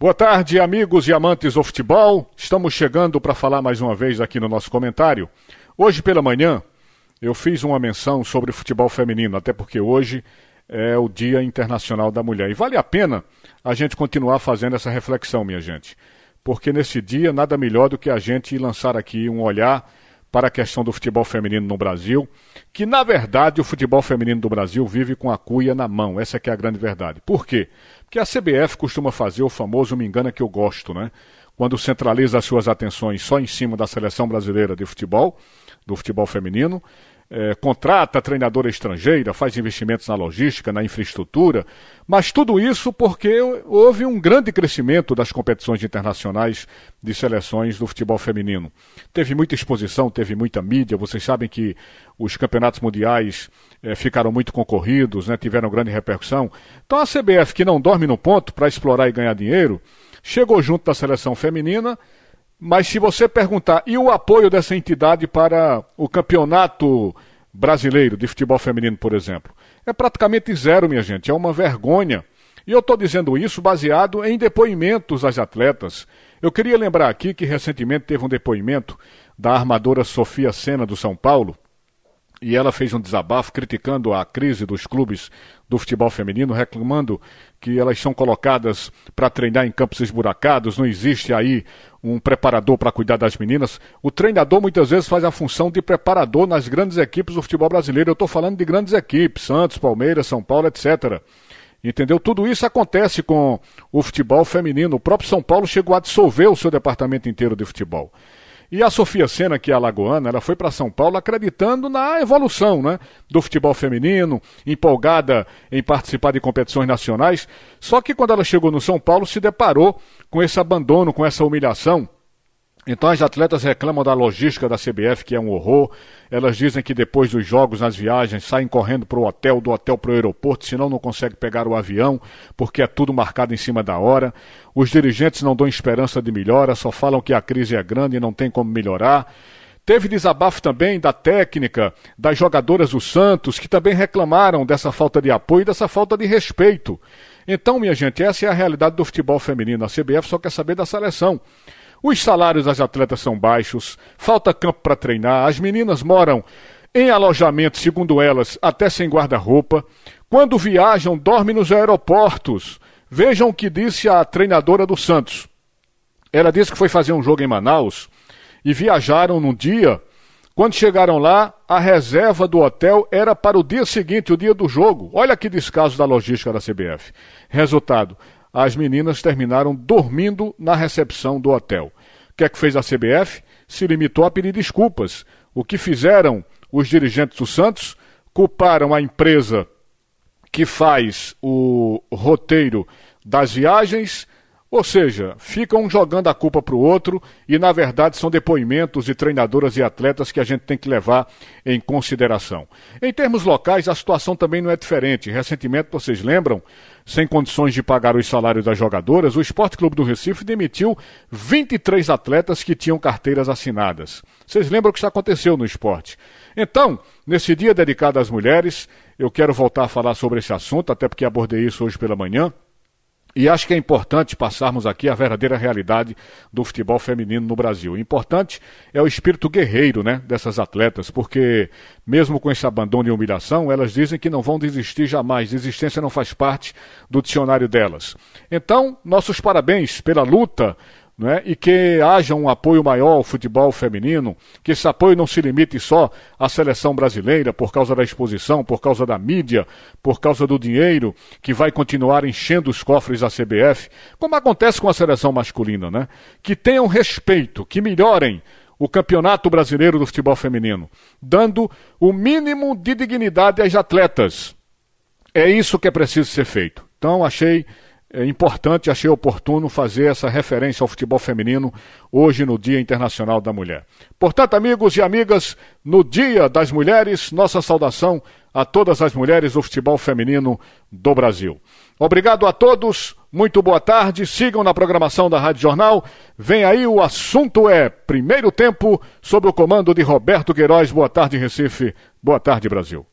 Boa tarde, amigos e amantes do futebol. Estamos chegando para falar mais uma vez aqui no nosso comentário. Hoje pela manhã eu fiz uma menção sobre futebol feminino, até porque hoje é o Dia Internacional da Mulher. E vale a pena a gente continuar fazendo essa reflexão, minha gente. Porque nesse dia nada melhor do que a gente lançar aqui um olhar para a questão do futebol feminino no Brasil, que na verdade o futebol feminino do Brasil vive com a cuia na mão. Essa é a grande verdade. Por quê? Porque a CBF costuma fazer o famoso me engana que eu gosto, né? Quando centraliza as suas atenções só em cima da seleção brasileira de futebol, do futebol feminino, é, contrata treinadora estrangeira, faz investimentos na logística, na infraestrutura, mas tudo isso porque houve um grande crescimento das competições internacionais de seleções do futebol feminino. Teve muita exposição, teve muita mídia, vocês sabem que os campeonatos mundiais é, ficaram muito concorridos, né, tiveram grande repercussão. Então a CBF, que não dorme no ponto para explorar e ganhar dinheiro, chegou junto da seleção feminina mas se você perguntar, e o apoio dessa entidade para o campeonato brasileiro de futebol feminino, por exemplo? É praticamente zero, minha gente. É uma vergonha. E eu estou dizendo isso baseado em depoimentos das atletas. Eu queria lembrar aqui que recentemente teve um depoimento da armadora Sofia Sena do São Paulo, e ela fez um desabafo criticando a crise dos clubes do futebol feminino, reclamando que elas são colocadas para treinar em campos esburacados, não existe aí um preparador para cuidar das meninas. O treinador muitas vezes faz a função de preparador nas grandes equipes do futebol brasileiro. Eu estou falando de grandes equipes, Santos, Palmeiras, São Paulo, etc. Entendeu? Tudo isso acontece com o futebol feminino. O próprio São Paulo chegou a dissolver o seu departamento inteiro de futebol. E a Sofia Sena, que é alagoana, ela foi para São Paulo acreditando na evolução né, do futebol feminino, empolgada em participar de competições nacionais. Só que quando ela chegou no São Paulo, se deparou com esse abandono, com essa humilhação então as atletas reclamam da logística da CBF, que é um horror. Elas dizem que depois dos jogos, nas viagens, saem correndo para o hotel, do hotel para o aeroporto, senão não conseguem pegar o avião, porque é tudo marcado em cima da hora. Os dirigentes não dão esperança de melhora, só falam que a crise é grande e não tem como melhorar. Teve desabafo também da técnica, das jogadoras do Santos, que também reclamaram dessa falta de apoio e dessa falta de respeito. Então, minha gente, essa é a realidade do futebol feminino. A CBF só quer saber da seleção. Os salários das atletas são baixos, falta campo para treinar, as meninas moram em alojamento, segundo elas, até sem guarda-roupa. Quando viajam, dormem nos aeroportos. Vejam o que disse a treinadora do Santos. Ela disse que foi fazer um jogo em Manaus e viajaram num dia. Quando chegaram lá, a reserva do hotel era para o dia seguinte, o dia do jogo. Olha que descaso da logística da CBF. Resultado: as meninas terminaram dormindo na recepção do hotel. O que é que fez a CBF? Se limitou a pedir desculpas. O que fizeram os dirigentes do Santos? Culparam a empresa que faz o roteiro das viagens ou seja, ficam jogando a culpa para o outro e, na verdade, são depoimentos de treinadoras e atletas que a gente tem que levar em consideração. Em termos locais, a situação também não é diferente. Recentemente, vocês lembram, sem condições de pagar os salários das jogadoras, o Esporte Clube do Recife demitiu 23 atletas que tinham carteiras assinadas. Vocês lembram que isso aconteceu no esporte? Então, nesse dia dedicado às mulheres, eu quero voltar a falar sobre esse assunto, até porque abordei isso hoje pela manhã. E acho que é importante passarmos aqui a verdadeira realidade do futebol feminino no Brasil. Importante é o espírito guerreiro né, dessas atletas, porque mesmo com esse abandono e humilhação, elas dizem que não vão desistir jamais. Desistência não faz parte do dicionário delas. Então, nossos parabéns pela luta né? e que haja um apoio maior ao futebol feminino, que esse apoio não se limite só à seleção brasileira por causa da exposição, por causa da mídia, por causa do dinheiro que vai continuar enchendo os cofres da CBF, como acontece com a seleção masculina, né? Que tenham respeito, que melhorem o Campeonato Brasileiro do Futebol Feminino, dando o mínimo de dignidade às atletas. É isso que é preciso ser feito. Então, achei é importante, achei oportuno fazer essa referência ao futebol feminino hoje no Dia Internacional da Mulher. Portanto, amigos e amigas, no Dia das Mulheres, nossa saudação a todas as mulheres do futebol feminino do Brasil. Obrigado a todos, muito boa tarde, sigam na programação da Rádio Jornal. Vem aí, o assunto é Primeiro Tempo, sob o comando de Roberto Queiroz. Boa tarde, Recife. Boa tarde, Brasil.